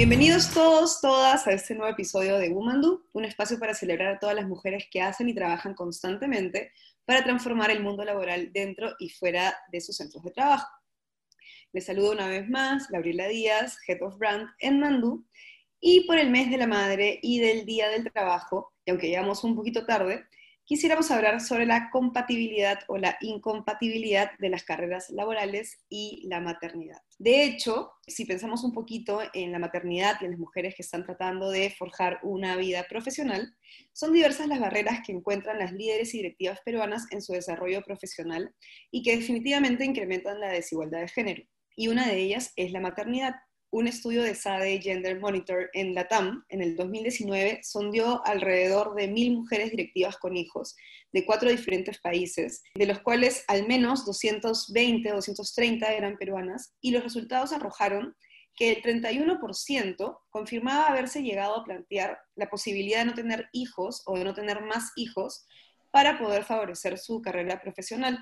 Bienvenidos todos, todas a este nuevo episodio de Woman Do, un espacio para celebrar a todas las mujeres que hacen y trabajan constantemente para transformar el mundo laboral dentro y fuera de sus centros de trabajo. Les saludo una vez más, Gabriela Díaz, Head of Brand en Mandú, y por el mes de la madre y del día del trabajo, y aunque llegamos un poquito tarde, quisiéramos hablar sobre la compatibilidad o la incompatibilidad de las carreras laborales y la maternidad. De hecho, si pensamos un poquito en la maternidad y en las mujeres que están tratando de forjar una vida profesional, son diversas las barreras que encuentran las líderes y directivas peruanas en su desarrollo profesional y que definitivamente incrementan la desigualdad de género. Y una de ellas es la maternidad un estudio de SADE Gender Monitor en la TAM en el 2019 sondeó alrededor de mil mujeres directivas con hijos de cuatro diferentes países, de los cuales al menos 220 o 230 eran peruanas, y los resultados arrojaron que el 31% confirmaba haberse llegado a plantear la posibilidad de no tener hijos o de no tener más hijos para poder favorecer su carrera profesional.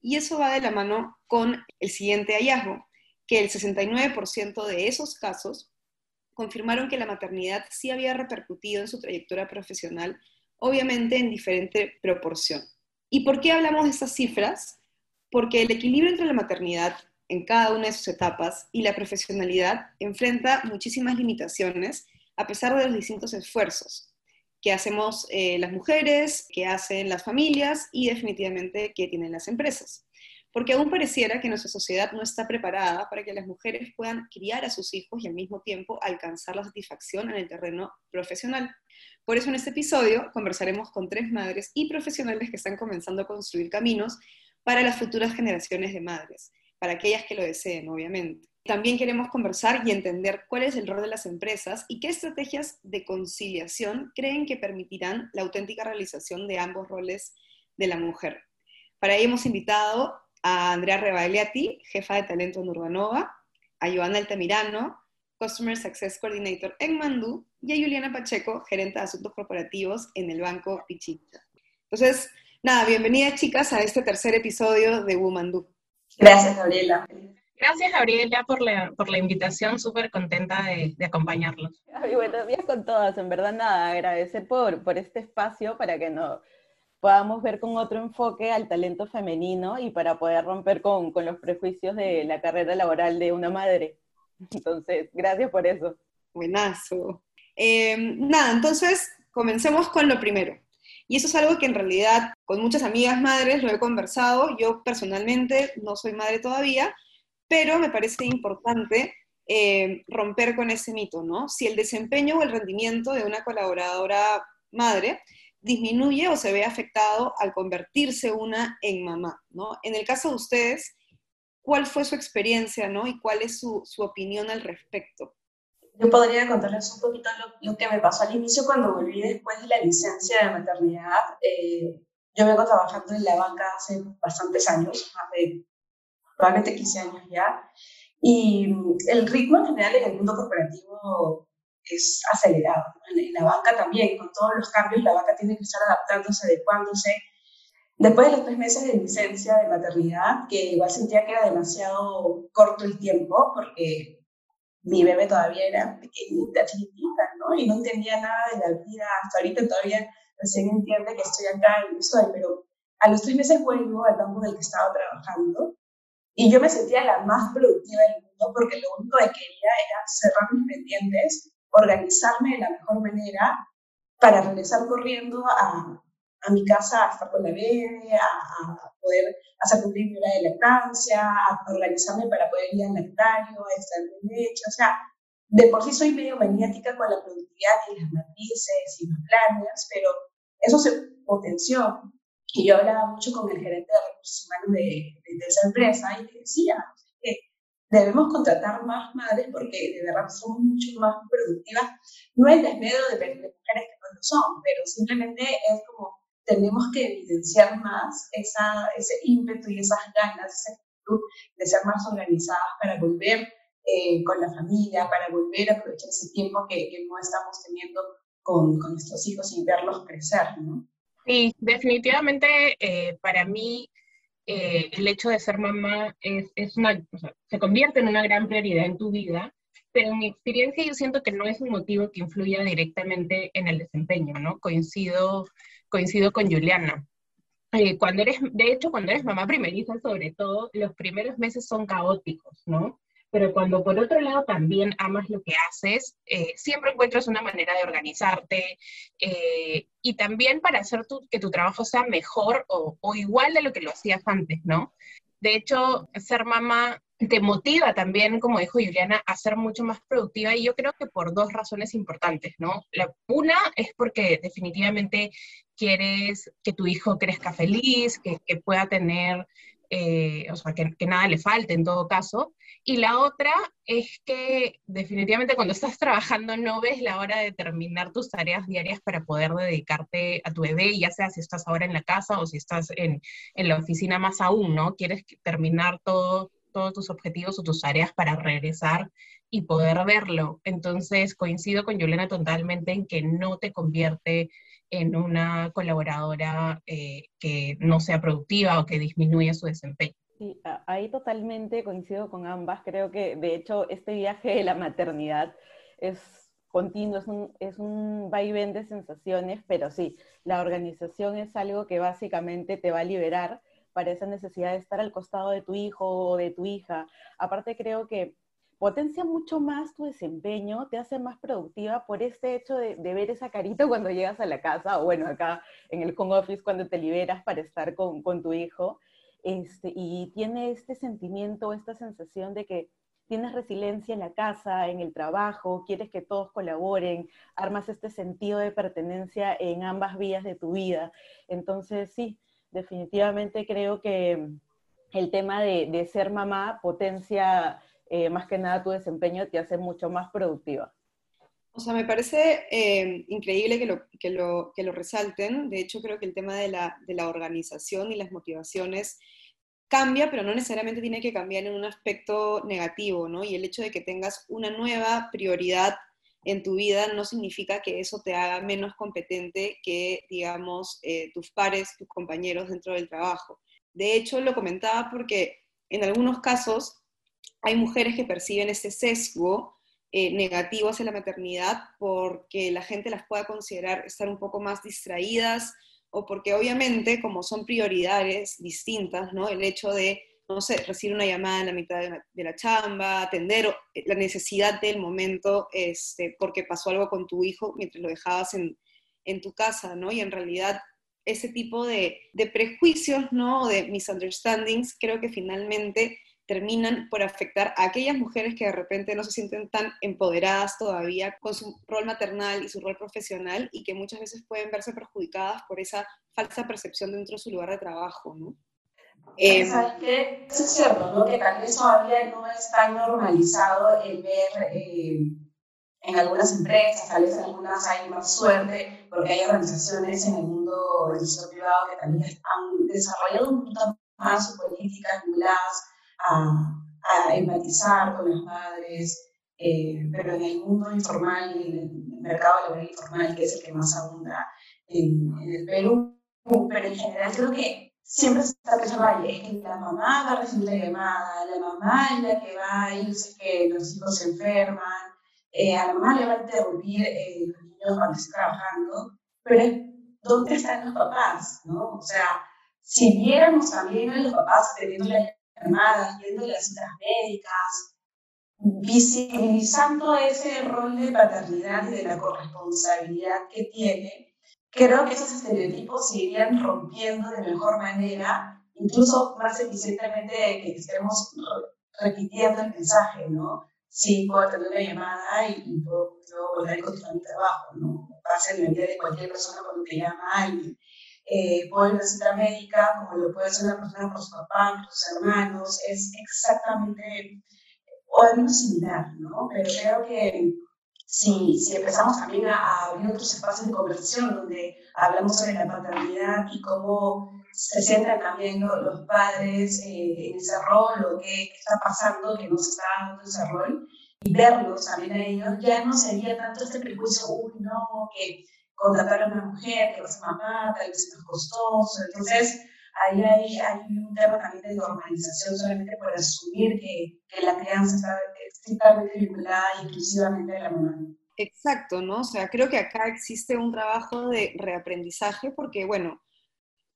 Y eso va de la mano con el siguiente hallazgo que el 69% de esos casos confirmaron que la maternidad sí había repercutido en su trayectoria profesional, obviamente en diferente proporción. ¿Y por qué hablamos de estas cifras? Porque el equilibrio entre la maternidad en cada una de sus etapas y la profesionalidad enfrenta muchísimas limitaciones a pesar de los distintos esfuerzos que hacemos eh, las mujeres, que hacen las familias y definitivamente que tienen las empresas porque aún pareciera que nuestra sociedad no está preparada para que las mujeres puedan criar a sus hijos y al mismo tiempo alcanzar la satisfacción en el terreno profesional. Por eso en este episodio conversaremos con tres madres y profesionales que están comenzando a construir caminos para las futuras generaciones de madres, para aquellas que lo deseen, obviamente. También queremos conversar y entender cuál es el rol de las empresas y qué estrategias de conciliación creen que permitirán la auténtica realización de ambos roles de la mujer. Para ello hemos invitado a Andrea Rebagliati, jefa de talento en Urbanova, a Joana Altamirano, Customer Success Coordinator en Mandú, y a Juliana Pacheco, gerente de asuntos corporativos en el Banco Pichita. Entonces, nada, bienvenidas chicas a este tercer episodio de Womandú. Gracias, Gabriela. Gracias, Gabriela, por la, por la invitación. Súper contenta de, de acompañarlos. buenos días con todas. En verdad, nada, agradecer por, por este espacio para que nos podamos ver con otro enfoque al talento femenino y para poder romper con, con, los prejuicios de la carrera laboral de una madre. Entonces, gracias por eso. Buenazo. Eh, nada, entonces comencemos con lo primero. Y eso es algo que en realidad con muchas amigas madres lo he conversado. Yo personalmente no soy madre todavía, pero me parece importante eh, romper con ese mito, ¿no? Si el desempeño o el rendimiento de una colaboradora madre disminuye o se ve afectado al convertirse una en mamá, ¿no? En el caso de ustedes, ¿cuál fue su experiencia, ¿no? Y cuál es su, su opinión al respecto. Yo podría contarles un poquito lo, que me pasó al inicio cuando volví después de la licencia de maternidad. Eh, yo vengo trabajando en la banca hace bastantes años, más de probablemente 15 años ya, y el ritmo en general en el mundo corporativo es acelerado. En, la banca también, con todos los cambios, la banca tiene que estar adaptándose, adecuándose. Después de los tres meses de licencia de maternidad, que igual sentía que era demasiado corto el tiempo, porque mi bebé todavía era pequeñita, chiquitita, ¿no? Y no entendía nada de la vida. Hasta ahorita todavía recién entiende que estoy acá y estoy, pero a los tres meses vuelvo al banco en el que estaba trabajando y yo me sentía la más productiva del mundo porque lo único que quería era cerrar mis pendientes organizarme de la mejor manera para regresar corriendo a, a mi casa a estar con la bebé, a, poder hacer cumplir mi hora de lactancia, a organizarme para poder ir al lactario, a estar en leche. O sea, de por sí soy medio maniática con la productividad y las matrices y los planes, pero eso se potenció. Y yo hablaba mucho con el gerente de recursos humanos de, de, de esa empresa y le decía, debemos contratar más madres porque de verdad somos mucho más productivas. No el desmedio de, de mujeres que no lo son, pero simplemente es como tenemos que evidenciar más esa, ese ímpetu y esas ganas, esa actitud de ser más organizadas para volver eh, con la familia, para volver a aprovechar ese tiempo que, que no estamos teniendo con, con, nuestros hijos y verlos crecer, ¿no? Sí, definitivamente eh, para mí eh, el hecho de ser mamá es, una, o sea, se convierte en una gran prioridad en tu vida, pero en mi experiencia yo siento que no es un motivo que influya directamente en el desempeño, ¿no? Coincido, coincido con Juliana. Eh, cuando eres, de hecho, cuando eres mamá primeriza, sobre todo, los primeros meses son caóticos, ¿no? Pero cuando por otro lado también amas lo que haces, eh, siempre encuentras una manera de organizarte eh, y también para hacer que tu trabajo sea mejor o, igual de lo que lo hacías antes, ¿no? De hecho, ser mamá te motiva también, como dijo Juliana, a ser mucho más productiva y yo creo que por dos razones importantes, ¿no? La una es porque definitivamente quieres que tu hijo crezca feliz, que, pueda tener, eh, o sea, que, nada le falte en todo caso. Y la otra es que definitivamente cuando estás trabajando no ves la hora de terminar tus tareas diarias para poder dedicarte a tu bebé, ya sea si estás ahora en la casa o si estás en, en la oficina más aún, ¿no? Quieres terminar todo todos tus objetivos o tus áreas para regresar y poder verlo. Entonces, coincido con Yolena totalmente en que no te convierte en una colaboradora eh, que no sea productiva o que disminuya su desempeño. Sí, ahí totalmente coincido con ambas. Creo que, de hecho, este viaje de la maternidad es continuo, es un, es un vaivén de sensaciones, pero sí, la organización es algo que básicamente te va a liberar para esa necesidad de estar al costado de tu hijo o de tu hija. Aparte creo que potencia mucho más tu desempeño, te hace más productiva por este hecho de, ver esa carita cuando llegas a la casa, o bueno, acá en el home office cuando te liberas para estar con, tu hijo, este, y tiene este sentimiento, esta sensación de que tienes resiliencia en la casa, en el trabajo, quieres que todos colaboren, armas este sentido de pertenencia en ambas vías de tu vida. Entonces, sí, definitivamente creo que el tema de, ser mamá potencia eh, más que nada tu desempeño, te hace mucho más productiva. O sea, me parece eh, increíble que lo, que, lo, que lo, resalten. De hecho, creo que el tema de la, de la, organización y las motivaciones cambia, pero no necesariamente tiene que cambiar en un aspecto negativo, ¿no? Y el hecho de que tengas una nueva prioridad en tu vida no significa que eso te haga menos competente que, digamos, eh, tus pares, tus compañeros dentro del trabajo. De hecho, lo comentaba porque en algunos casos hay mujeres que perciben ese sesgo eh, negativo hacia la maternidad porque la gente las pueda considerar estar un poco más distraídas o porque obviamente como son prioridades distintas, ¿no? El hecho de no sé, recibir una llamada en la mitad de la, chamba, atender eh, la necesidad del momento, este, porque pasó algo con tu hijo mientras lo dejabas en, tu casa, ¿no? Y en realidad ese tipo de, prejuicios, ¿no? De misunderstandings, creo que finalmente terminan por afectar a aquellas mujeres que de repente no se sienten tan empoderadas todavía con su rol maternal y su rol profesional y que muchas veces pueden verse perjudicadas por esa falsa percepción dentro de su lugar de trabajo, ¿no? Eh, ¿Sabes qué? Es cierto, ¿no? Que tal vez todavía no es tan normalizado el ver eh, en algunas empresas, tal vez en algunas hay más suerte, porque hay organizaciones en el mundo del sector privado que también han desarrollado un poquito más su política vinculadas a, a empatizar con las madres, eh, pero en el mundo informal y en el mercado laboral informal, que es el que más abunda en, en el Perú, pero en general creo que siempre se está pensando, es que la mamá va a recibir la llamada, la mamá es la que va a irse que los hijos se enferman, eh, a la mamá le va a interrumpir eh, los niños cuando está trabajando, pero ¿dónde están los papás? ¿no? O sea, si viéramos también a los papás teniendo las llamadas, viendo las citas médicas, visibilizando ese rol de paternidad y de la corresponsabilidad que tiene, creo que esos estereotipos se irían rompiendo de mejor manera, incluso más eficientemente de que estemos repitiendo el mensaje, ¿no? Sí, puedo tener una llamada y, puedo, volver a continuar mi trabajo, ¿no? Pasa en la vida de cualquier persona cuando te llama alguien. Eh, a una médica, como lo puede hacer una persona por su papá, por sus hermanos, es exactamente, o algo similar, ¿no? Pero creo que si, si empezamos también a, abrir otros espacios de conversación donde hablamos sobre la paternidad y cómo se sientan también los padres eh, en ese rol o qué, está pasando, que nos está dando ese rol, y verlos también a ellos, ya no sería tanto este prejuicio, uy, no, que contratar a una mujer, que va a ser mamá, tal vez es costoso. Entonces, ahí hay, hay, un tema también de normalización solamente por asumir que, que la crianza está, estrictamente vinculada exclusivamente a la mamá. Exacto, ¿no? O sea, creo que acá existe un trabajo de reaprendizaje porque, bueno,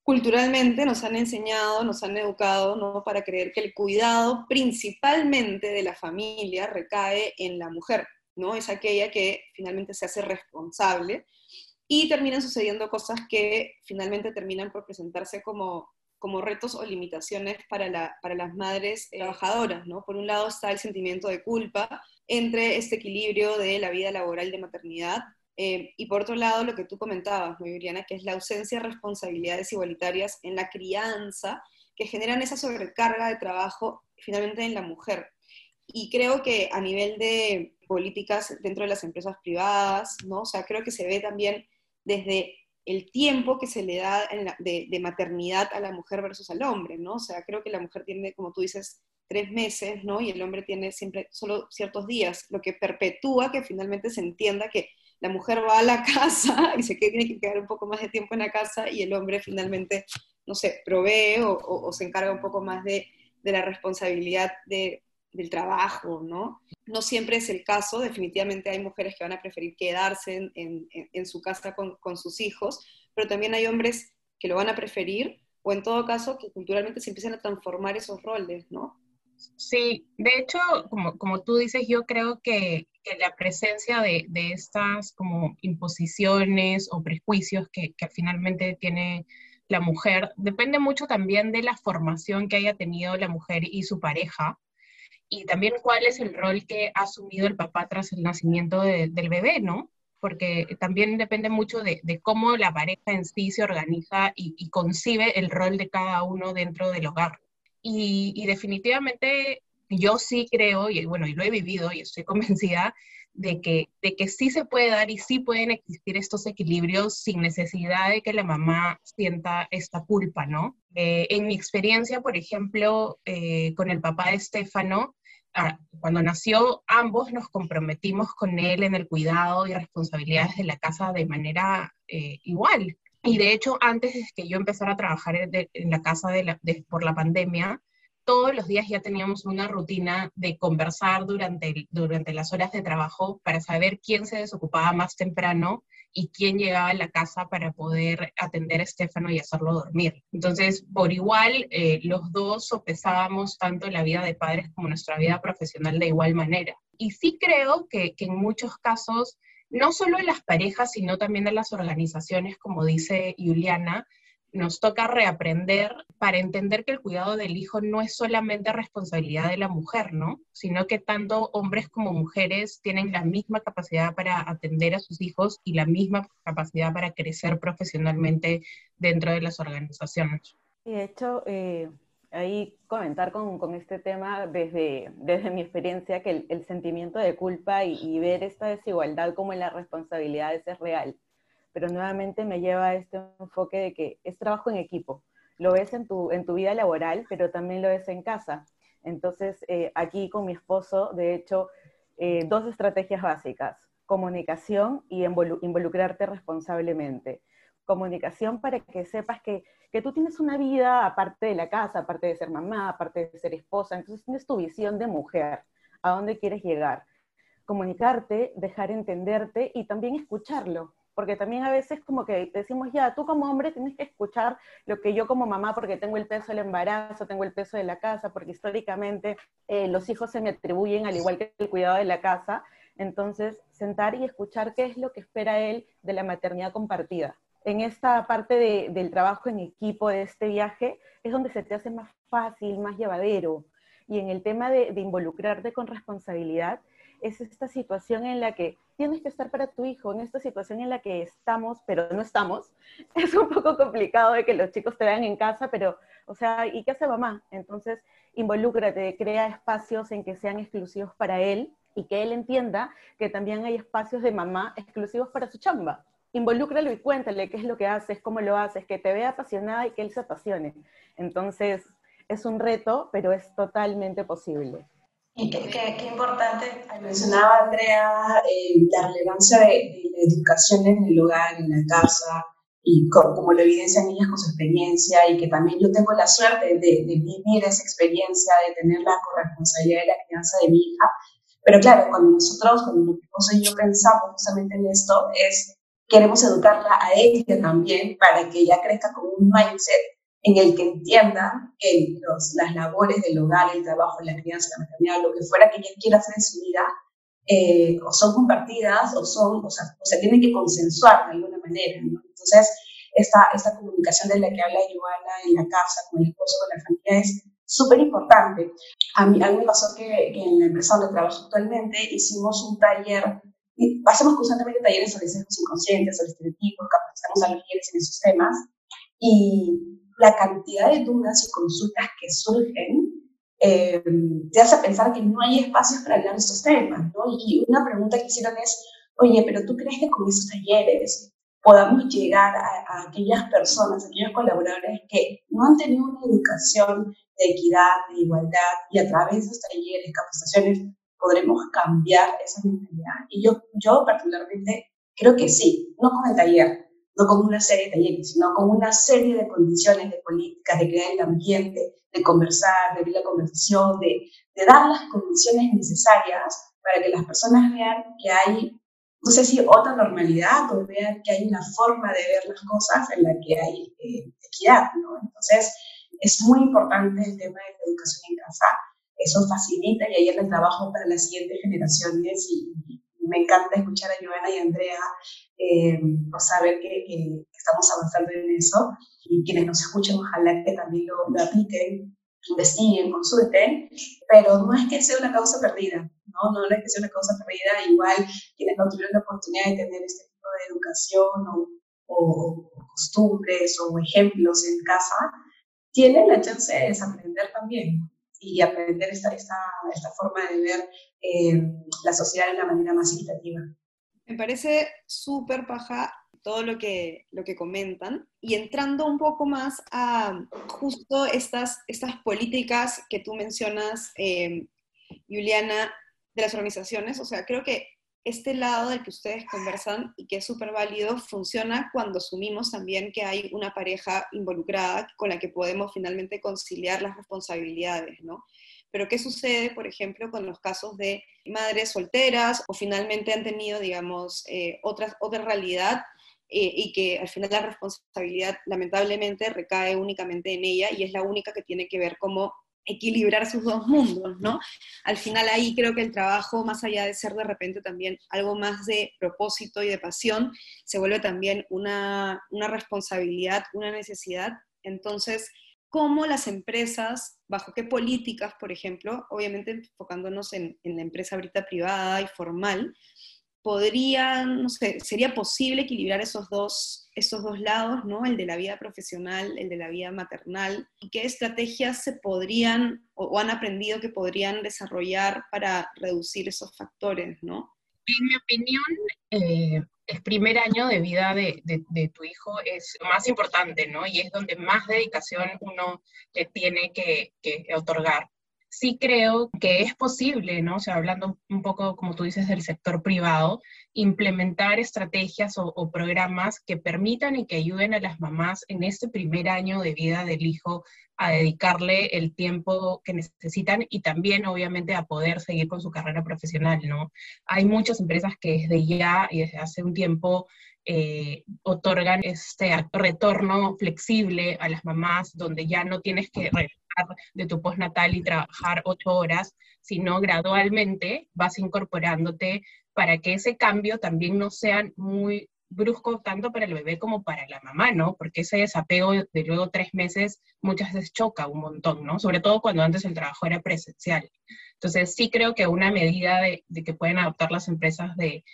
culturalmente nos han enseñado, nos han educado, ¿no? Para creer que el cuidado principalmente de la familia recae en la mujer, ¿no? Es aquella que finalmente se hace responsable y terminan sucediendo cosas que finalmente terminan por presentarse como, como retos o limitaciones para, para las madres trabajadoras, ¿no? Por un lado está el sentimiento de culpa entre este equilibrio de la vida laboral de maternidad eh, y por otro lado, lo que tú comentabas, muy Viviana, que es la ausencia de responsabilidades igualitarias en la crianza que generan esa sobrecarga de trabajo finalmente en la mujer. Y creo que a nivel de políticas dentro de las empresas privadas, ¿no? O sea, creo que se ve también desde el tiempo que se le da de, maternidad a la mujer versus al hombre, ¿no? O sea, creo que la mujer tiene, como tú dices, tres meses, ¿no? Y el hombre tiene siempre solo ciertos días, lo que perpetúa que finalmente se entienda que la mujer va a la casa y se tiene que quedar un poco más de tiempo en la casa y el hombre finalmente, no sé, provee o, se encarga un poco más de, la responsabilidad del trabajo, ¿no? No siempre es el caso, definitivamente hay mujeres que van a preferir quedarse en, su casa con, con, sus hijos, pero también hay hombres que lo van a preferir, o en todo caso que culturalmente se empiezan a transformar esos roles, ¿no? Sí, de hecho, como, como tú dices, yo creo que, que la presencia de, de, estas como imposiciones o prejuicios que, que, finalmente tiene la mujer depende mucho también de la formación que haya tenido la mujer y su pareja y también cuál es el rol que ha asumido el papá tras el nacimiento del bebé, ¿no? Porque también depende mucho de, de, cómo la pareja en sí se organiza y, y concibe el rol de cada uno dentro del hogar. Y, definitivamente yo sí creo, y bueno, y lo he vivido y estoy convencida de que, de que sí se puede dar y sí pueden existir estos equilibrios sin necesidad de que la mamá sienta esta culpa, ¿no? Eh, en mi experiencia, por ejemplo, eh, con el papá de Estefano, cuando nació, ambos nos comprometimos con él en el cuidado y responsabilidades de la casa de manera eh, igual. Y de hecho, antes de que yo empezara a trabajar en, la casa por la pandemia, todos los días ya teníamos una rutina de conversar durante las horas de trabajo para saber quién se desocupaba más temprano y quién llegaba a la casa para poder atender a Estefano y hacerlo dormir. Entonces, por igual, eh, los dos sopesábamos tanto la vida de padres como nuestra vida profesional de igual manera. Y sí creo que, que en muchos casos no solo en las parejas, sino también en las organizaciones, como dice Juliana, nos toca reaprender para entender que el cuidado del hijo no es solamente responsabilidad de la mujer, ¿no? Sino que tanto hombres como mujeres tienen la misma capacidad para atender a sus hijos y la misma capacidad para crecer profesionalmente dentro de las organizaciones. Y de hecho, eh, ahí comentar con, con, este tema desde, desde mi experiencia, que el, sentimiento de culpa y, ver esta desigualdad como en las responsabilidades es real. Pero nuevamente me lleva a este enfoque de que es trabajo en equipo. Lo ves en tu, en tu vida laboral, pero también lo ves en casa. Entonces, eh, aquí con mi esposo, de hecho, eh, dos estrategias básicas, comunicación y involucrarte responsablemente comunicación para que sepas que, que, tú tienes una vida aparte de la casa, aparte de ser mamá, aparte de ser esposa, entonces tienes tu visión de mujer, a dónde quieres llegar. Comunicarte, dejar entenderte y también escucharlo, porque también a veces como que decimos, ya, tú como hombre tienes que escuchar lo que yo como mamá, porque tengo el peso del embarazo, tengo el peso de la casa, porque históricamente eh, los hijos se me atribuyen al igual que el cuidado de la casa. Entonces, sentar y escuchar qué es lo que espera él de la maternidad compartida en esta parte del trabajo en equipo de este viaje es donde se te hace más fácil, más llevadero. Y en el tema de, involucrarte con responsabilidad, es esta situación en la que tienes que estar para tu hijo, en esta situación en la que estamos, pero no estamos. Es un poco complicado de que los chicos te vean en casa, pero, o sea, ¿y qué hace mamá? Entonces, involúcrate, crea espacios en que sean exclusivos para él y que él entienda que también hay espacios de mamá exclusivos para su chamba involúcralo y cuéntale qué es lo que haces, cómo lo haces, que te vea apasionada y que él se apasione. Entonces, es un reto, pero es totalmente posible. Y qué, importante, mencionaba Andrea, eh, la relevancia de, la educación en el hogar, en la casa, y como lo evidencian ellas con su experiencia, y que también yo tengo la suerte de, de vivir esa experiencia, de tener la corresponsabilidad de la crianza de mi hija, Pero claro, cuando nosotros, cuando mi esposo y yo pensamos justamente en esto, es queremos educarla a ella también para que ella crezca con un mindset en el que entienda que los, las labores del hogar, el trabajo, la crianza, la maternidad, lo que fuera que ella quiera hacer en su vida, eh, o son compartidas o son, o sea, o se tienen que consensuar de alguna manera. Entonces, esta, esta comunicación de la que habla Joana en la casa, con el esposo, con la familia, es súper importante. A mí, a mí me pasó que, que, en la empresa donde trabajo actualmente hicimos un taller, hacemos constantemente talleres sobre sesgos inconscientes, sobre estereotipos, capacitamos a los líderes en esos temas, y la cantidad de dudas y consultas que surgen eh, te hace pensar que no hay espacios para hablar de estos temas, ¿no? Y una pregunta que hicieron es, oye, pero ¿tú crees que con esos talleres podamos llegar a, aquellas personas, a aquellos colaboradores que no han tenido una educación de equidad, de igualdad, y a través de esos talleres, capacitaciones, podremos cambiar esa mentalidad? Y yo, yo particularmente creo que sí, no con el taller, no con una serie de talleres, sino con una serie de condiciones, de políticas, de crear el ambiente, de conversar, de abrir la conversación, de, dar las condiciones necesarias para que las personas vean que hay no sé si otra normalidad o vean que hay una forma de ver las cosas en la que hay eh, equidad, ¿no? Entonces, es muy importante el tema de la educación en casa. Eso facilita y ayer el trabajo para las siguientes generaciones y, me encanta escuchar a Joana y a Andrea eh, por saber que, que, estamos avanzando en eso y quienes nos escuchen ojalá que también lo, lo apliquen, investiguen, consulten, pero no es que sea una causa perdida, ¿no? No es que sea una causa perdida, igual quienes no tuvieron la oportunidad de tener este tipo de educación o, o, costumbres o ejemplos en casa, tienen la chance de desaprender también y aprender esta, esta, esta forma de ver eh, la sociedad de una manera más equitativa. Me parece súper paja todo lo que, lo que comentan y entrando un poco más a justo estas, estas políticas que tú mencionas, eh, Juliana, de las organizaciones, o sea, creo que este lado del que ustedes conversan y que es súper válido funciona cuando asumimos también que hay una pareja involucrada con la que podemos finalmente conciliar las responsabilidades, ¿no? Pero ¿qué sucede, por ejemplo, con los casos de madres solteras o finalmente han tenido, digamos, eh, otra, otra realidad eh, y que al final la responsabilidad lamentablemente recae únicamente en ella y es la única que tiene que ver cómo equilibrar sus dos mundos, ¿no? Al final ahí creo que el trabajo, más allá de ser de repente también algo más de propósito y de pasión, se vuelve también una, una responsabilidad, una necesidad. Entonces, ¿cómo las empresas, bajo qué políticas, por ejemplo, obviamente enfocándonos en, la empresa ahorita privada y formal, podrían, no sé, sería posible equilibrar esos dos, esos dos lados, ¿no? El de la vida profesional, el de la vida maternal, y qué estrategias se podrían o, han aprendido que podrían desarrollar para reducir esos factores, ¿no? En mi opinión, eh, el primer año de vida de, tu hijo es más importante, ¿no? Y es donde más dedicación uno le tiene que otorgar sí creo que es posible, ¿no? O sea, hablando un poco, como tú dices, del sector privado, implementar estrategias o, programas que permitan y que ayuden a las mamás en este primer año de vida del hijo a dedicarle el tiempo que necesitan y también, obviamente, a poder seguir con su carrera profesional, ¿no? Hay muchas empresas que desde ya y desde hace un tiempo eh, otorgan este retorno flexible a las mamás, donde ya no tienes que de tu postnatal y trabajar ocho horas, sino gradualmente vas incorporándote para que ese cambio también no sea muy brusco tanto para el bebé como para la mamá, ¿no? Porque ese desapego de luego tres meses muchas veces choca un montón, ¿no? Sobre todo cuando antes el trabajo era presencial. Entonces sí creo que una medida de, que pueden adoptar las empresas de,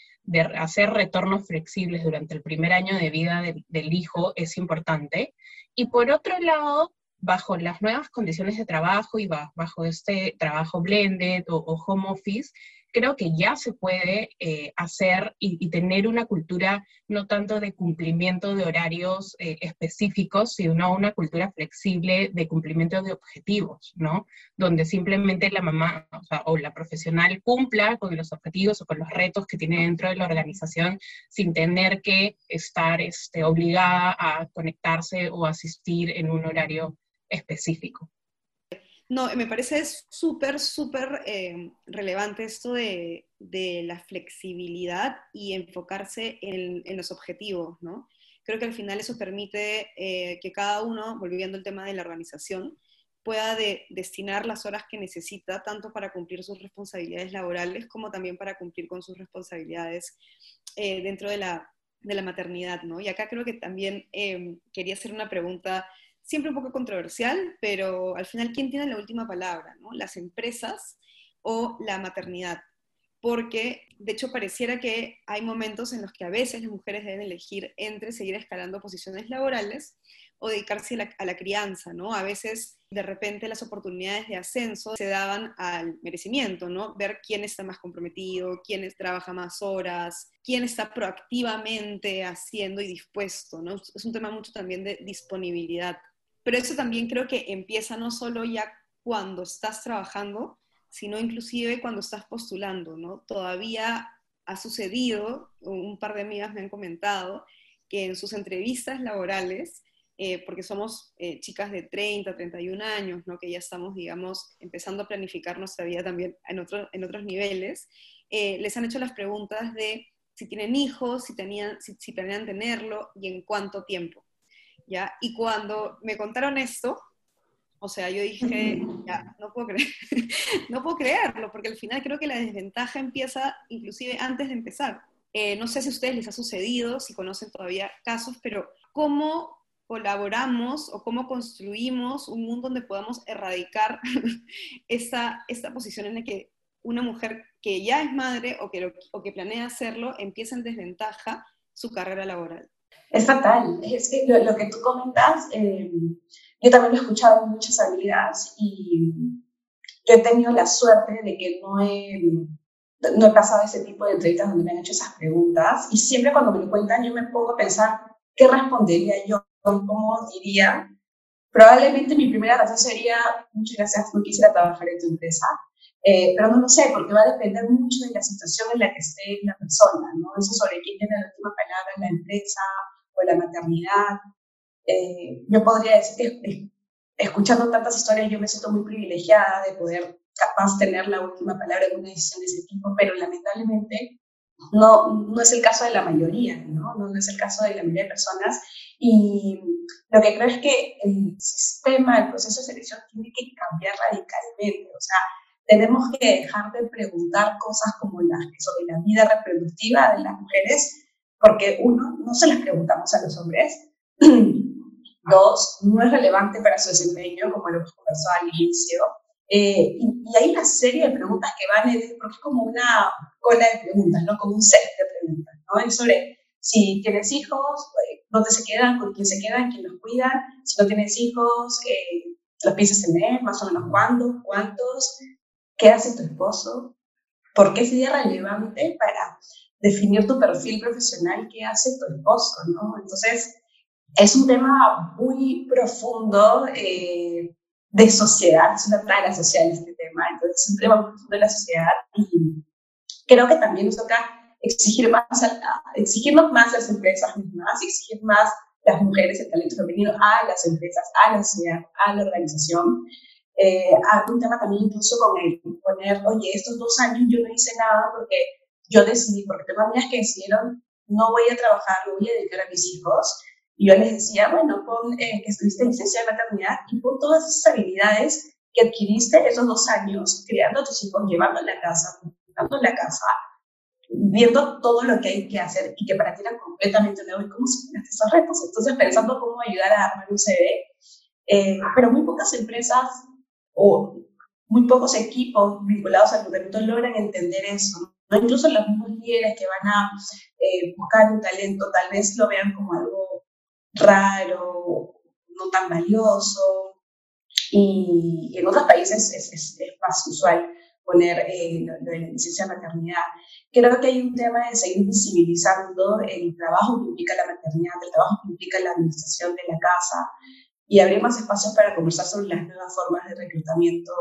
hacer retornos flexibles durante el primer año de vida del hijo es importante. Y por otro lado, bajo las nuevas condiciones de trabajo y bajo este trabajo blended o, home office, creo que ya se puede eh, hacer y, tener una cultura no tanto de cumplimiento de horarios eh, específicos, sino una cultura flexible de cumplimiento de objetivos, ¿no? Donde simplemente la mamá o, la profesional cumpla con los objetivos o con los retos que tiene dentro de la organización sin tener que estar este, obligada a conectarse o asistir en un horario específico. No, me parece súper, súper eh, relevante esto de, la flexibilidad y enfocarse en, los objetivos, ¿no? Creo que al final eso permite eh, que cada uno, volviendo al tema de la organización, pueda destinar las horas que necesita, tanto para cumplir sus responsabilidades laborales como también para cumplir con sus responsabilidades eh, dentro de la, de la, maternidad, ¿no? Y acá creo que también quería hacer una pregunta siempre un poco controversial, pero al final, ¿quién tiene la última palabra? ¿no? ¿Las empresas o la maternidad? Porque, de hecho, pareciera que hay momentos en los que a veces las mujeres deben elegir entre seguir escalando posiciones laborales o dedicarse a la, crianza, ¿no? A veces, de repente, las oportunidades de ascenso se daban al merecimiento, ¿no? Ver quién está más comprometido, quién trabaja más horas, quién está proactivamente haciendo y dispuesto, ¿no? Es un tema mucho también de disponibilidad. Pero eso también creo que empieza no solo ya cuando estás trabajando, sino inclusive cuando estás postulando, ¿no? Todavía ha sucedido, un par de amigas me han comentado, que en sus entrevistas laborales, eh, porque somos eh, chicas de 30, 31 años, ¿no? que ya estamos, digamos, empezando a planificar nuestra vida también en, otro, en otros niveles, eh, les han hecho las preguntas de si tienen hijos, si, tenían, si planean tenerlo y en cuánto tiempo. ¿Ya? Y cuando me contaron esto, o sea, yo dije, ya, no puedo, creer, no puedo creerlo, porque al final creo que la desventaja empieza inclusive antes de empezar. Eh, no sé si a ustedes les ha sucedido, si conocen todavía casos, pero ¿cómo colaboramos o cómo construimos un mundo donde podamos erradicar esta, esta posición en la que una mujer que ya es madre o que, o que planea hacerlo empieza en desventaja su carrera laboral? Es fatal. Es que lo, que tú comentas, eh, yo también lo he escuchado en muchas amigas y yo he tenido la suerte de que no he, no he pasado ese tipo de entrevistas donde me han hecho esas preguntas y siempre cuando me lo cuentan yo me pongo a pensar qué respondería yo, cómo diría. Probablemente mi primera razón sería, muchas gracias, no quisiera trabajar en tu empresa, eh, pero no lo sé, porque va a depender mucho de la situación en la que esté la persona, ¿no? Eso sobre quién tiene la última palabra en la empresa, o la maternidad. Eh, yo podría decir que escuchando tantas historias yo me siento muy privilegiada de poder capaz tener la última palabra en una decisión de ese tipo, pero lamentablemente no, no es el caso de la mayoría, ¿no? ¿no? es el caso de la mayoría de personas. Y lo que creo es que el sistema, el proceso de selección tiene que cambiar radicalmente. O sea, tenemos que dejar de preguntar cosas como las sobre la vida reproductiva de las mujeres porque uno, no se las preguntamos a los hombres, dos, no es relevante para su desempeño, como lo hemos conversado al inicio, eh, y, hay una serie de preguntas que van, porque es como una cola de preguntas, ¿no? Como un set de preguntas, ¿no? Es sobre si tienes hijos, eh, dónde se quedan, con quién se quedan, quién los cuida, si no tienes hijos, eh, los piensas tener, más o menos cuándo, cuántos, qué hace tu esposo, por qué sería relevante para definir tu perfil profesional, qué hace tu esposo, ¿no? Entonces, es un tema muy profundo eh, de sociedad, es una plaga social este tema, entonces es un tema muy profundo de la sociedad y creo que también nos toca exigir más, exigirnos más las empresas mismas, exigir más las mujeres, el talento femenino a las empresas, a la sociedad, a la organización. Eh, un tema también incluso con el poner, oye, estos dos años yo no hice nada porque yo decidí, porque tengo amigas que decidieron, no voy a trabajar, lo voy a dedicar a mis hijos. Y yo les decía, bueno, pon eh, que estuviste en licencia de maternidad y pon todas esas habilidades que adquiriste esos dos años, criando a tus hijos, llevando a la casa, la casa, viendo todo lo que hay que hacer y que para ti era completamente nuevo y cómo superaste esos retos. Entonces, pensando cómo ayudar a armar un CV, eh, pero muy pocas empresas o muy pocos equipos vinculados al reclutamiento logran entender eso. Incluso los mismos líderes que van a eh, buscar un talento tal vez lo vean como algo raro, no tan valioso. Y, en otros países es, más usual poner eh, lo, de la licencia de maternidad. Creo que hay un tema de seguir visibilizando el trabajo que implica la maternidad, el trabajo que implica la administración de la casa y abrir más espacios para conversar sobre las nuevas formas de reclutamiento,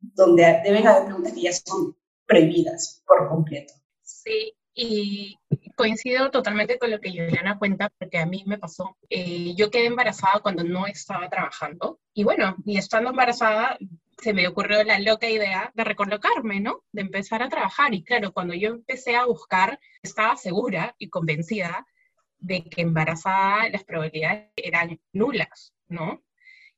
donde deben haber preguntas que ya son prohibidas por completo. Sí, y coincido totalmente con lo que Juliana cuenta, porque a mí me pasó. Eh, yo quedé embarazada cuando no estaba trabajando. Y bueno, y estando embarazada, se me ocurrió la loca idea de recolocarme, ¿no? De empezar a trabajar. Y claro, cuando yo empecé a buscar, estaba segura y convencida de que embarazada las probabilidades eran nulas, ¿no?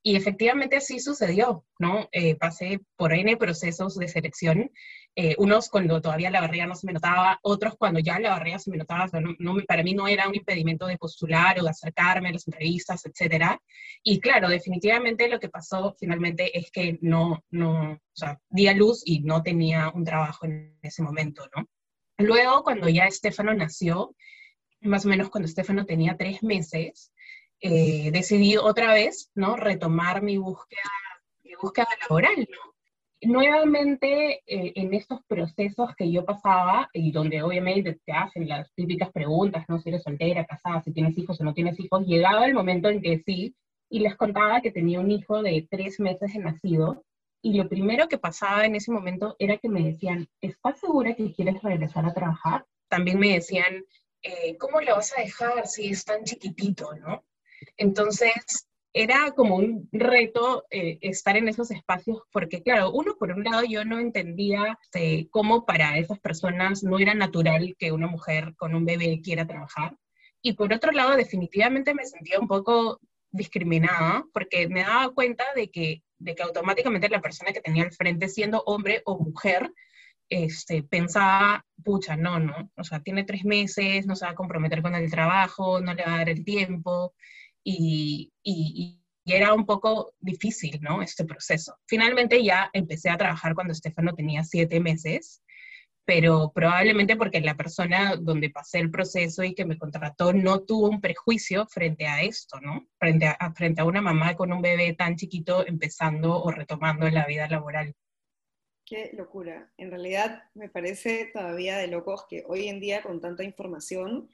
Y efectivamente así sucedió, ¿no? Eh, pasé por N procesos de selección, eh, unos cuando todavía la barriga no se me notaba, otros cuando ya la barriga se me notaba, no, para mí no era un impedimento de postular o de acercarme a las entrevistas, etc. Y claro, definitivamente lo que pasó finalmente es que no, no, o sea, di a luz y no tenía un trabajo en ese momento, ¿no? Luego, cuando ya Estefano nació, más o menos cuando Estefano tenía tres meses, eh, decidí otra vez, ¿no? Retomar mi búsqueda, mi búsqueda laboral, ¿no? Nuevamente, eh, en estos procesos que yo pasaba, y donde obviamente te hacen las típicas preguntas, ¿no? Si eres soltera, casada, si tienes hijos o no tienes hijos, llegaba el momento en que sí, y les contaba que tenía un hijo de tres meses de nacido, y lo primero que pasaba en ese momento era que me decían, ¿estás segura que quieres regresar a trabajar? También me decían, eh, ¿cómo lo vas a dejar si es tan chiquitito, no? Entonces, era como un reto eh, estar en esos espacios, porque claro, uno, por un lado, yo no entendía este, cómo para esas personas no era natural que una mujer con un bebé quiera trabajar. Y por otro lado, definitivamente me sentía un poco discriminada, porque me daba cuenta de que, de que automáticamente la persona que tenía al frente, siendo hombre o mujer, este, pensaba, pucha, no, no, o sea, tiene tres meses, no se va a comprometer con el trabajo, no le va a dar el tiempo, y, y, era un poco difícil, ¿no? Este proceso. Finalmente ya empecé a trabajar cuando Estefano tenía siete meses, pero probablemente porque la persona donde pasé el proceso y que me contrató no tuvo un prejuicio frente a esto, ¿no? Frente a, frente a una mamá con un bebé tan chiquito empezando o retomando la vida laboral. Qué locura. En realidad me parece todavía de locos que hoy en día con tanta información,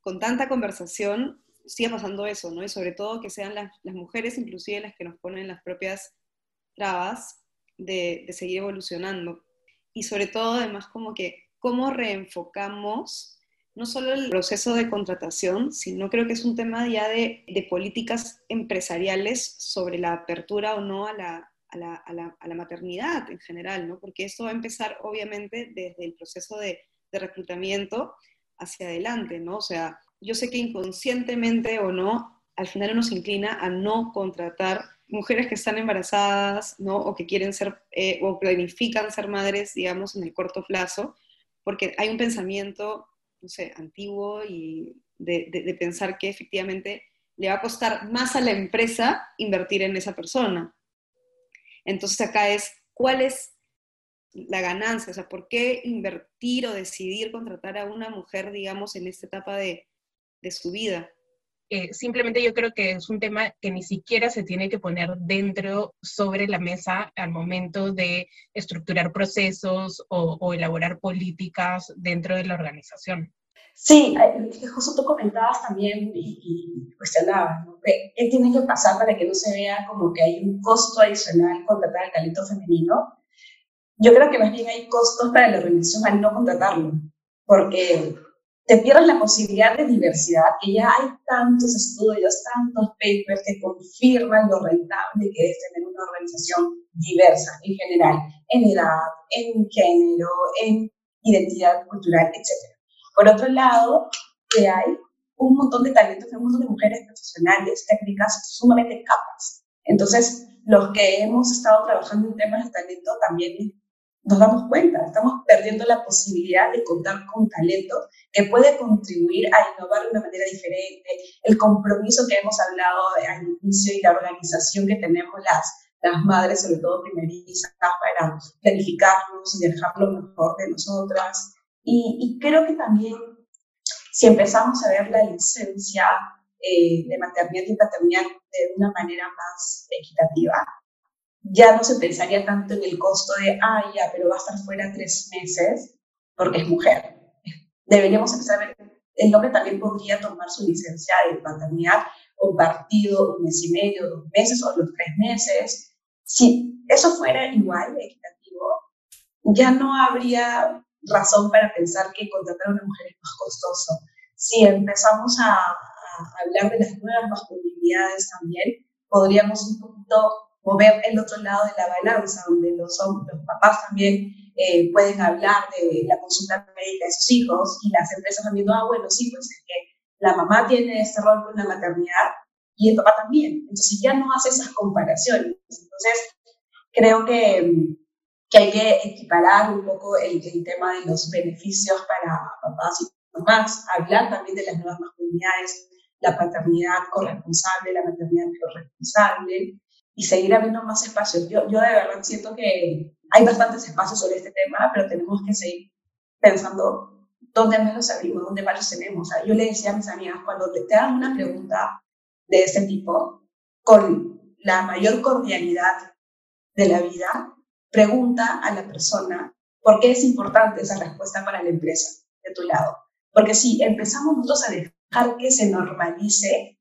con tanta conversación, siga pasando eso, ¿no? Y sobre todo que sean las, mujeres inclusive las que nos ponen las propias trabas de, seguir evolucionando. Y sobre todo además como que cómo reenfocamos no solo el proceso de contratación, sino creo que es un tema ya de, políticas empresariales sobre la apertura o no a la, a la, maternidad en general, ¿no? Porque esto va a empezar obviamente desde el proceso de, de reclutamiento hacia adelante, ¿no? O sea, yo sé que inconscientemente o no, al final uno se inclina a no contratar mujeres que están embarazadas, ¿no? O que quieren ser, eh, o planifican ser madres, digamos, en el corto plazo, porque hay un pensamiento, no sé, antiguo y de, pensar que efectivamente le va a costar más a la empresa invertir en esa persona. Entonces acá es, ¿cuál es la ganancia? O sea, ¿por qué invertir o decidir contratar a una mujer, digamos, en esta etapa de, de su vida. Eh, simplemente yo creo que es un tema que ni siquiera se tiene que poner dentro, sobre la mesa al momento de estructurar procesos o, elaborar políticas dentro de la organización. Sí, justo tú comentabas también y, cuestionabas, ¿no? ¿Qué, tiene que pasar para que no se vea como que hay un costo adicional contratar al talento femenino? Yo creo que más bien hay costos para la organización al no contratarlo, porque te pierdes la posibilidad de diversidad, que ya hay tantos estudios, tantos papers que confirman lo rentable que es tener una organización diversa en general, en edad, en género, en identidad cultural, etc. Por otro lado, que hay un montón de talentos, un montón de mujeres profesionales, técnicas sumamente capas. Entonces, los que hemos estado trabajando en temas de talento también nos damos cuenta, estamos perdiendo la posibilidad de contar con talento que puede contribuir a innovar de una manera diferente, el compromiso que hemos hablado al inicio y la organización que tenemos las, las madres, sobre todo primerizas, para planificarnos y dejar lo mejor de nosotras. Y, y creo que también si empezamos a ver la licencia eh, de maternidad y paternidad de una manera más equitativa, ya no se pensaría tanto en el costo de, ah, ya, pero va a estar fuera tres meses porque es mujer. Deberíamos empezar a ver, el hombre también podría tomar su licencia de paternidad partido un mes y medio, dos meses o los tres meses. Si eso fuera igual equitativo, ya no habría razón para pensar que contratar a una mujer es más costoso. Si empezamos a, a hablar de las nuevas masculinidades también, podríamos un poquito mover el otro lado de la balanza, donde los, los papás también eh, pueden hablar de la consulta médica de sus hijos y las empresas también, ah, bueno, sí, pues es que la mamá tiene este rol con la maternidad y el papá también. Entonces ya no hace esas comparaciones. Entonces creo que, que hay que equiparar un poco el, el tema de los beneficios para papás y mamás, hablar también de las nuevas masculinidades, la paternidad corresponsable, la maternidad corresponsable y seguir abriendo más espacios. Yo, yo de verdad siento que hay bastantes espacios sobre este tema, pero tenemos que seguir pensando dónde menos abrimos, dónde más los tenemos. yo le decía a mis amigas, cuando te hagan una pregunta de este tipo, con la mayor cordialidad de la vida, pregunta a la persona por qué es importante esa respuesta para la empresa de tu lado. Porque si empezamos nosotros a dejar que se normalice,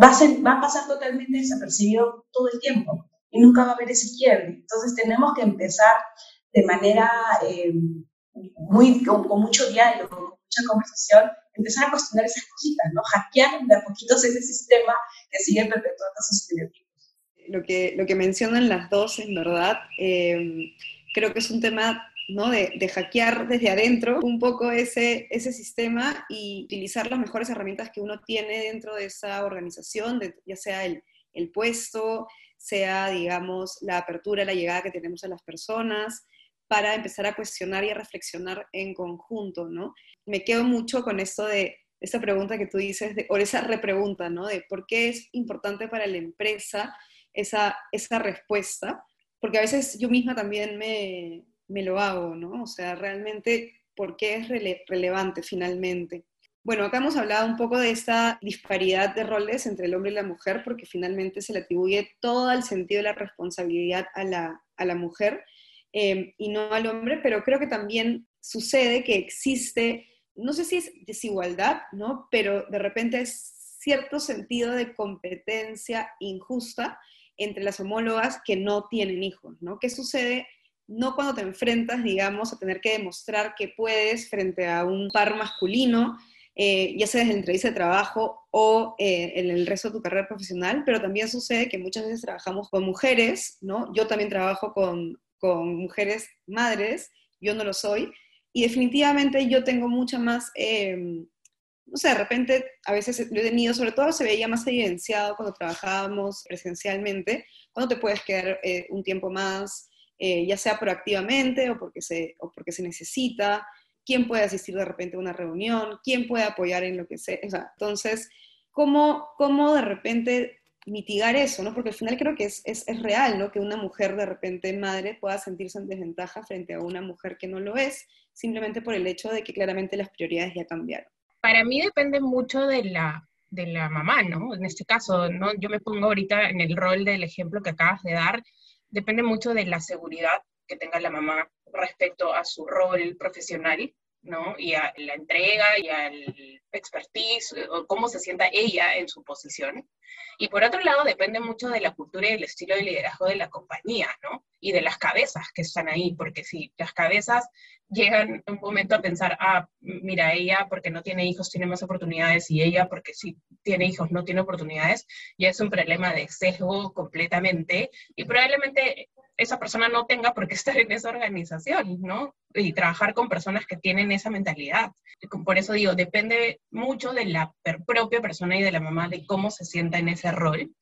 va a, ser, va a pasar totalmente desapercibido todo el tiempo y nunca va a haber ese quiebre. Entonces tenemos que empezar de manera eh, muy, con, mucho diálogo, con mucha conversación, empezar a cuestionar esas cositas, ¿no? Hackear de a poquitos ese sistema que sigue perpetuando esos estereotipos. Lo que, lo que mencionan las dos, en verdad, eh, creo que es un tema ¿no? De, de, hackear desde adentro un poco ese, ese sistema y utilizar las mejores herramientas que uno tiene dentro de esa organización, ya sea el, el, puesto, sea, digamos, la apertura, la llegada que tenemos a las personas, para empezar a cuestionar y a reflexionar en conjunto, ¿no? Me quedo mucho con esto de esta pregunta que tú dices, o esa repregunta, ¿no? De por qué es importante para la empresa esa, esa respuesta, porque a veces yo misma también me, me lo hago, ¿no? O sea, realmente, ¿por qué es relevante finalmente? Bueno, acá hemos hablado un poco de esta disparidad de roles entre el hombre y la mujer, porque finalmente se le atribuye todo el sentido de la responsabilidad a la, a la mujer eh, y no al hombre, pero creo que también sucede que existe, no sé si es desigualdad, ¿no? Pero de repente es cierto sentido de competencia injusta entre las homólogas que no tienen hijos, ¿no? ¿Qué sucede? No cuando te enfrentas, digamos, a tener que demostrar que puedes frente a un par masculino, eh, ya sea desde la entrevista de trabajo o eh, en el resto de tu carrera profesional, pero también sucede que muchas veces trabajamos con mujeres, ¿no? Yo también trabajo con, con mujeres madres, yo no lo soy, y definitivamente yo tengo mucha más, eh, no sé, de repente a veces lo he tenido, sobre todo se veía más evidenciado cuando trabajábamos presencialmente, cuando te puedes quedar un tiempo más, ya sea proactivamente o porque, se, o porque se necesita, quién puede asistir de repente a una reunión, quién puede apoyar en lo que sea. O entonces, ¿cómo, ¿cómo de repente mitigar eso? ¿no? Porque al final creo que es, es, es, real, ¿no? Que una mujer de repente madre pueda sentirse en desventaja frente a una mujer que no lo es, simplemente por el hecho de que claramente las prioridades ya cambiaron. Para mí depende mucho de la, de la mamá, ¿no? En este caso, ¿no? Yo me pongo ahorita en el rol del ejemplo que acabas de dar, depende mucho de la seguridad que tenga la mamá respecto a su rol profesional, ¿no? Y a la entrega y al expertise, o cómo se sienta ella en su posición. Y por otro lado, depende mucho de la cultura y del estilo de liderazgo de la compañía, ¿no? Y de las cabezas que están ahí, porque si las cabezas llegan un momento a pensar, ah, mira, ella porque no tiene hijos tiene más oportunidades y ella porque sí tiene hijos no tiene oportunidades, ya es un problema de sesgo completamente y probablemente esa persona no tenga por qué estar en esa organización, ¿no? Y trabajar con personas que tienen esa mentalidad. Por eso digo, depende mucho de la propia persona y de la mamá de cómo se sienta en ese rol.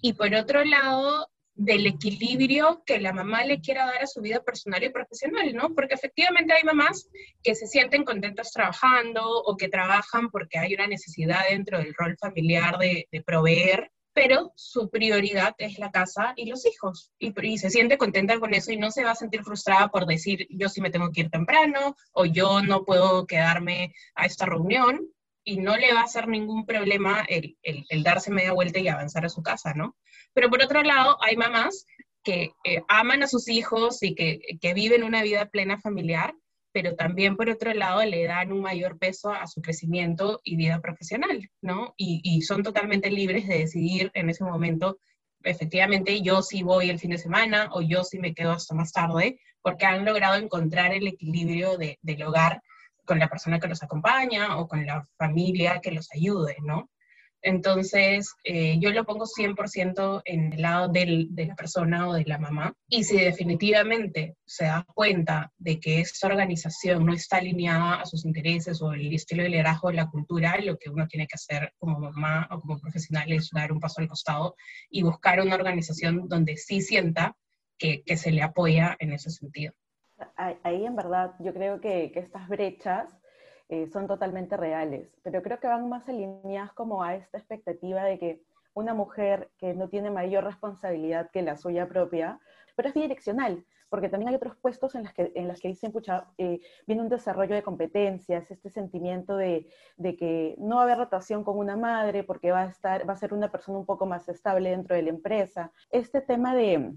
Y por otro lado, del equilibrio que la mamá le quiera dar a su vida personal y profesional, ¿no? Porque efectivamente hay mamás que se sienten contentas trabajando o que trabajan porque hay una necesidad dentro del rol familiar de, de proveer pero su prioridad es la casa y los hijos. Y, se siente contenta con eso y no se va a sentir frustrada por decir, yo sí me tengo que ir temprano o yo no puedo quedarme a esta reunión y no le va a hacer ningún problema el, darse media vuelta y avanzar a su casa, ¿no? Pero por otro lado, hay mamás que eh, aman a sus hijos y que viven una vida plena familiar pero también por otro lado le dan un mayor peso a su crecimiento y vida profesional, ¿no? Y, son totalmente libres de decidir en ese momento, efectivamente, yo sí voy el fin de semana o yo sí me quedo hasta más tarde, porque han logrado encontrar el equilibrio de, del hogar con la persona que los acompaña o con la familia que los ayude, ¿no? Entonces, eh, yo lo pongo 100% en el lado de la persona o de la mamá. Y si definitivamente se da cuenta de que esta organización no está alineada a sus intereses o el estilo de liderazgo de la cultura, lo que uno tiene que hacer como mamá o como profesional es dar un paso al costado y buscar una organización donde sí sienta que, que se le apoya en ese sentido. Ahí en verdad yo creo que, que estas brechas eh, son totalmente reales, pero creo que van más alineadas como a esta expectativa de que una mujer que no tiene mayor responsabilidad que la suya propia, pero es bidireccional, porque también hay otros puestos en los que, en las que dicen, pucha, eh, viene un desarrollo de competencias, este sentimiento de, de, que no va a haber rotación con una madre porque va a, estar, va a ser una persona un poco más estable dentro de la empresa. Este tema de,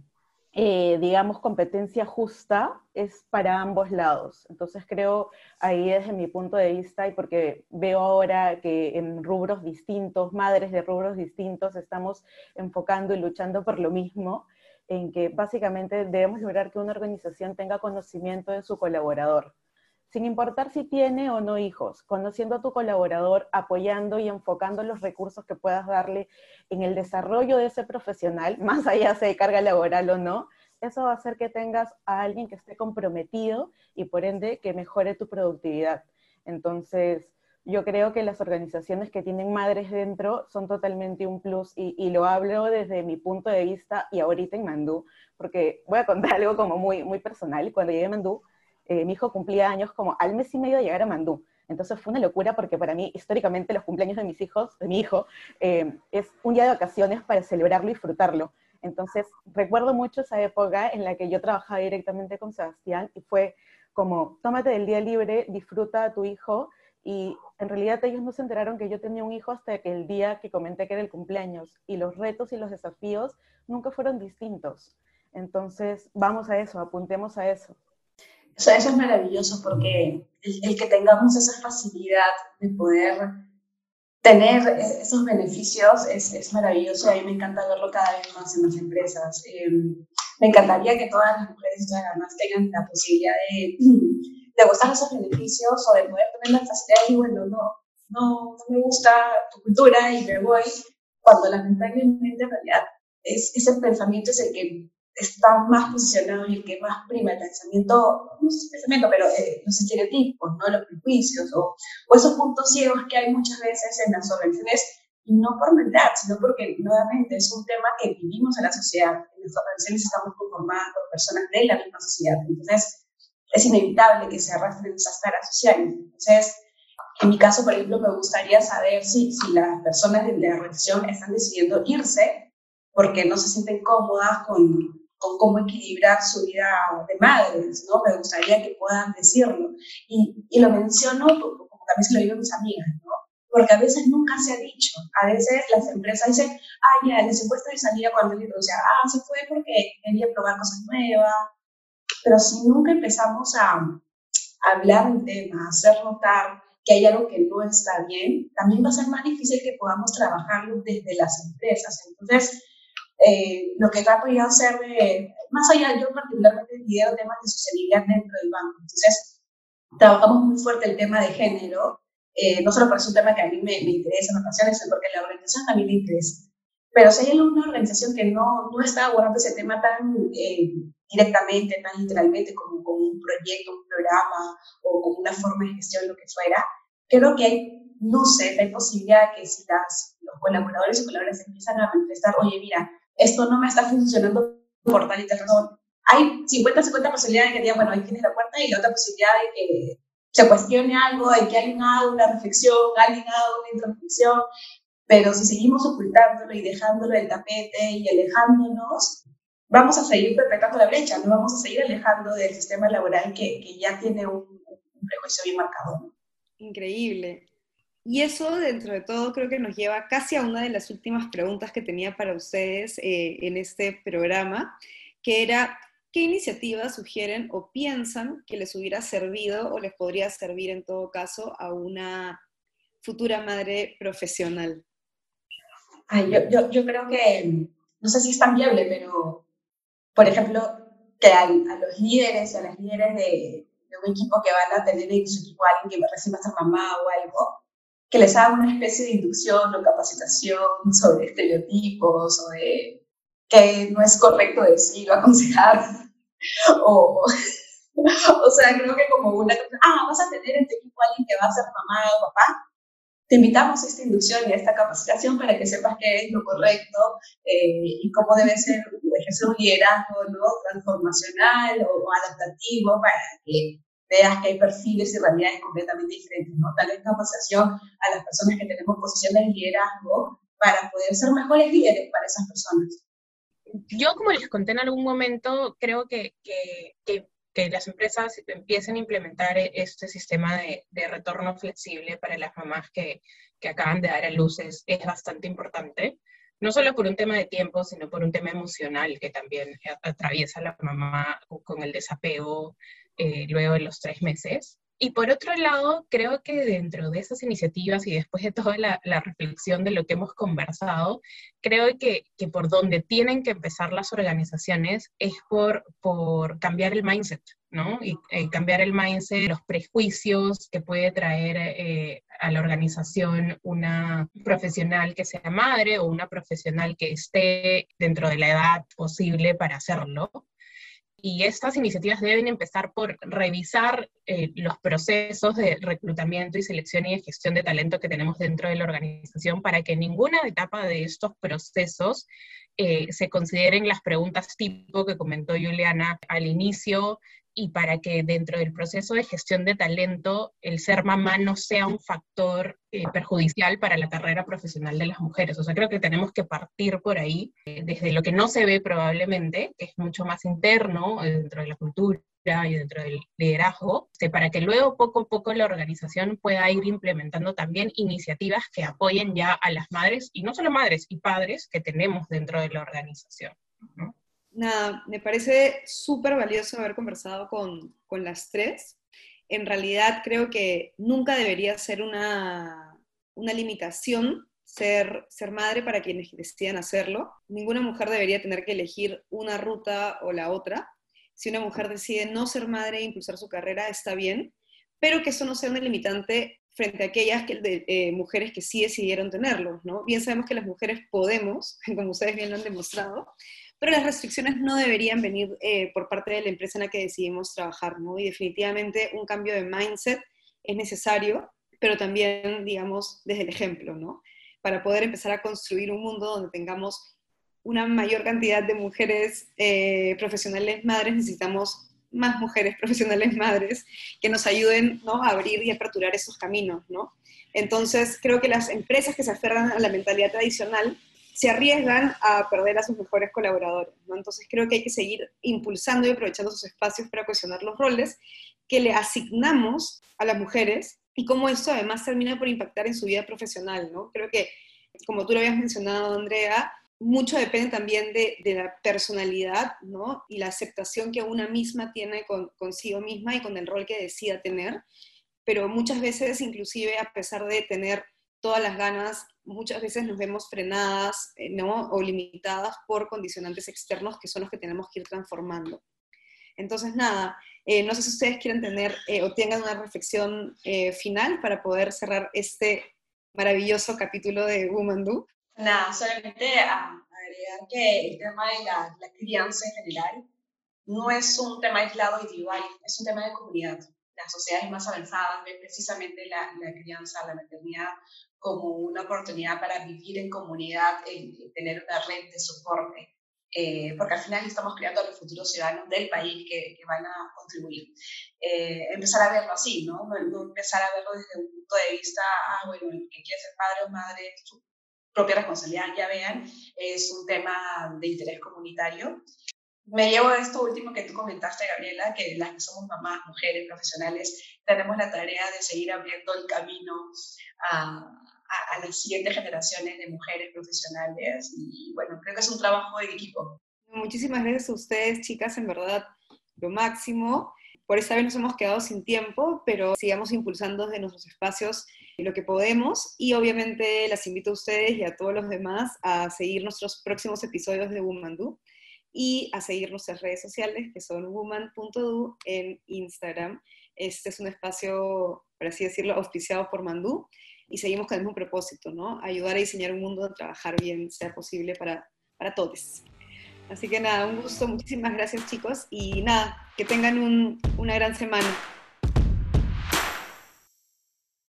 eh, digamos, competencia justa es para ambos lados. Entonces creo ahí desde mi punto de vista y porque veo ahora que en rubros distintos, madres de rubros distintos, estamos enfocando y luchando por lo mismo, en que básicamente debemos lograr que una organización tenga conocimiento de su colaborador sin importar si tiene o no hijos, conociendo a tu colaborador, apoyando y enfocando los recursos que puedas darle en el desarrollo de ese profesional, más allá de carga laboral o no, eso va a hacer que tengas a alguien que esté comprometido y por ende que mejore tu productividad. Entonces, yo creo que las organizaciones que tienen madres dentro son totalmente un plus y, lo hablo desde mi punto de vista y ahorita en Mandú, porque voy a contar algo como muy, muy personal. Cuando llegué a Mandú, eh, mi hijo cumplía años como al mes y medio de llegar a Mandú. Entonces fue una locura porque para mí, históricamente, los cumpleaños de mis hijos, de mi hijo, eh, es un día de vacaciones para celebrarlo y disfrutarlo. Entonces recuerdo mucho esa época en la que yo trabajaba directamente con Sebastián y fue como, tómate del día libre, disfruta a tu hijo. Y en realidad ellos no se enteraron que yo tenía un hijo hasta que el día que comenté que era el cumpleaños. Y los retos y los desafíos nunca fueron distintos. Entonces, vamos a eso, apuntemos a eso. O sea, eso es maravilloso porque el, que tengamos esa facilidad de poder tener esos beneficios es, es, maravilloso y a mí me encanta verlo cada vez más en las empresas. Em, me encantaría que todas las mujeres además tengan la posibilidad de, de gozar esos beneficios o de poder tener la facilidad decir, bueno, no, no, no me gusta tu cultura y me voy, cuando lamentablemente en realidad es, ese pensamiento es el que está más posicionado y el que más prima el pensamiento, no sé si pensamiento, pero eh, los estereotipos, ¿no? los prejuicios o, o, esos puntos ciegos que hay muchas veces en las organizaciones, y no por maldad, sino porque nuevamente es un tema que vivimos en la sociedad. En las organizaciones estamos conformadas por personas de la misma sociedad, entonces es inevitable que se arrastren esas taras sociales. Entonces, en mi caso, por ejemplo, me gustaría saber si, si las personas de la organización están decidiendo irse porque no se sienten cómodas con, con cómo equilibrar su vida de madres, ¿no? Me gustaría que puedan decirlo. Y, y lo menciono como también se lo digo a mis amigas, ¿no? Porque a veces nunca se ha dicho. A veces las empresas dicen, ah, ya, les he puesto de salida cuando el o sea, ah, se fue porque quería probar cosas nuevas. Pero si nunca empezamos a, a hablar del tema, a hacer notar que hay algo que no está bien, también va a ser más difícil que podamos trabajarlo desde las empresas. Entonces, eh, lo que trato yo hacer, de, más allá, yo particularmente lidero temas de sostenibilidad dentro del banco. Entonces, trabajamos muy fuerte el tema de género, eh, no solo porque es un tema que a mí me, me interesa, me apasiona, sino porque la organización también le interesa. Pero si hay alguna organización que no, no está abordando ese tema tan eh, directamente, tan literalmente, como, como un proyecto, un programa o como una forma de gestión, lo que fuera, creo que hay, sé, hay posibilidad que si las, los colaboradores y colaboradoras empiezan a manifestar, oye, mira, esto no me está funcionando por tal y tal razón. Hay 50-50 posibilidades de que digan, bueno, ahí tienes la puerta y la otra posibilidad de que se cuestione algo, de que alguien haga una reflexión, alguien haga una introspección, pero si seguimos ocultándolo y dejándolo en el tapete y alejándonos, vamos a seguir perpetuando la brecha, no vamos a seguir alejando del sistema laboral que, que ya tiene un, un prejuicio bien marcado. Increíble. Y eso, dentro de todo, creo que nos lleva casi a una de las últimas preguntas que tenía para ustedes eh, en este programa, que era, ¿qué iniciativas sugieren o piensan que les hubiera servido o les podría servir en todo caso a una futura madre profesional? yo, yo, creo que, no sé si es tan viable, pero, por ejemplo, que a, los líderes y a las líderes de, de, un equipo que van a tener en su equipo a alguien que recién va a ser mamá o algo, que les hagan una especie de inducción o capacitación sobre estereotipos, sobre qué no es correcto decir o aconsejar, o, o sea, creo que como una, ah, vas a tener en tu equipo a alguien que va a ser mamá o papá, te invitamos a esta inducción y a esta capacitación para que sepas qué es lo correcto eh, y cómo debe ser ejercer un liderazgo ¿no? transformacional o, adaptativo para que veas que hay perfiles y realidades completamente diferentes, ¿no? Tal vez capacitación a las personas que tenemos posiciones de liderazgo para poder ser mejores líderes para esas personas. Yo, como les conté en algún momento, creo que, que, que que las empresas empiecen a implementar e-, este sistema de, de retorno flexible para las mamás que, acaban de dar a luz es, bastante importante, no solo por un tema de tiempo, sino por un tema emocional que también atraviesa la mamá con el desapego eh, luego de los tres meses. Y por otro lado, creo que dentro de esas iniciativas y después de toda la, reflexión de lo que hemos conversado, creo que, que, por donde tienen que empezar las organizaciones es por, por cambiar el mindset, ¿no? Y eh, cambiar el mindset, los prejuicios que puede traer eh, a la organización una profesional que sea madre o una profesional que esté dentro de la edad posible para hacerlo y estas iniciativas deben empezar por revisar eh, los procesos de reclutamiento y selección y de gestión de talento que tenemos dentro de la organización para que ninguna etapa de estos procesos eh, se consideren las preguntas tipo que comentó Juliana al inicio, y para que dentro del proceso de gestión de talento el ser mamá no sea un factor eh, perjudicial para la carrera profesional de las mujeres. O sea, creo que tenemos que partir por ahí, eh, desde lo que no se ve probablemente, que es mucho más interno eh, dentro de la cultura y dentro del liderazgo, este, para que luego poco a poco la organización pueda ir implementando también iniciativas que apoyen ya a las madres, y no solo madres, y padres que tenemos dentro de la organización. Nada, me parece súper valioso haber conversado con, las tres. En realidad creo que nunca debería ser una, limitación ser, ser madre para quienes decidan hacerlo. Ninguna mujer debería tener que elegir una ruta o la otra. Si una mujer decide no ser madre e impulsar su carrera, está bien, pero que eso no sea una limitante frente a aquellas que, eh, mujeres que sí decidieron tenerlo, ¿no? Bien sabemos que las mujeres podemos, como ustedes bien lo han demostrado, pero las restricciones no deberían venir eh, por parte de la empresa en la que decidimos trabajar, ¿no? Y definitivamente un cambio de mindset es necesario, pero también, digamos, desde el ejemplo, ¿no? Para poder empezar a construir un mundo donde tengamos una mayor cantidad de mujeres eh, profesionales madres, necesitamos más mujeres profesionales madres que nos ayuden ¿no? a abrir y aperturar esos caminos, ¿no? Entonces, creo que las empresas que se aferran a la mentalidad tradicional se arriesgan a perder a sus mejores colaboradores. ¿no? Entonces creo que hay que seguir impulsando y aprovechando esos espacios para cuestionar los roles que le asignamos a las mujeres y cómo eso además termina por impactar en su vida profesional. ¿no? Creo que, como tú lo habías mencionado, Andrea, mucho depende también de, la personalidad ¿no? y la aceptación que una misma tiene con, consigo misma y con el rol que decida tener, pero muchas veces inclusive a pesar de tener todas las ganas, muchas veces nos vemos frenadas eh, ¿no? o limitadas por condicionantes externos que son los que tenemos que ir transformando. Entonces, nada, eh, no sé si ustedes quieren tener eh, o tengan una reflexión final para poder cerrar este maravilloso capítulo de Woman. Nada, solamente agregar que el tema de la, la crianza en general no es un tema aislado individual, es un tema de comunidad las sociedades más avanzadas ven precisamente la, la, crianza, la maternidad como una oportunidad para vivir en comunidad, y tener una red de soporte, eh, porque al final estamos creando a los futuros ciudadanos del país que, que van a contribuir. Eh, empezar a verlo así, ¿no? ¿no? empezar a verlo desde un punto de vista, ah, bueno, el que quiere ser padre o madre, su propia responsabilidad, ya vean, es un tema de interés comunitario me llevo a esto último que tú comentaste, Gabriela, que las que somos mamás, mujeres, profesionales, tenemos la tarea de seguir abriendo el camino a, a, las siguientes generaciones de mujeres profesionales. Y bueno, creo que es un trabajo de equipo. Muchísimas gracias a ustedes, chicas, en verdad, lo máximo. Por esta vez nos hemos quedado sin tiempo, pero sigamos impulsando desde nuestros espacios lo que podemos y obviamente las invito a ustedes y a todos los demás a seguir nuestros próximos episodios de Woman Do y a seguir nuestras redes sociales que son woman.do en Instagram. Este es un espacio, por así decirlo, auspiciado por Mandú. Y seguimos con el mismo propósito, ¿no? Ayudar a diseñar un mundo donde trabajar bien sea posible para, para todos. Así que nada, un gusto, muchísimas gracias chicos y nada, que tengan una gran semana.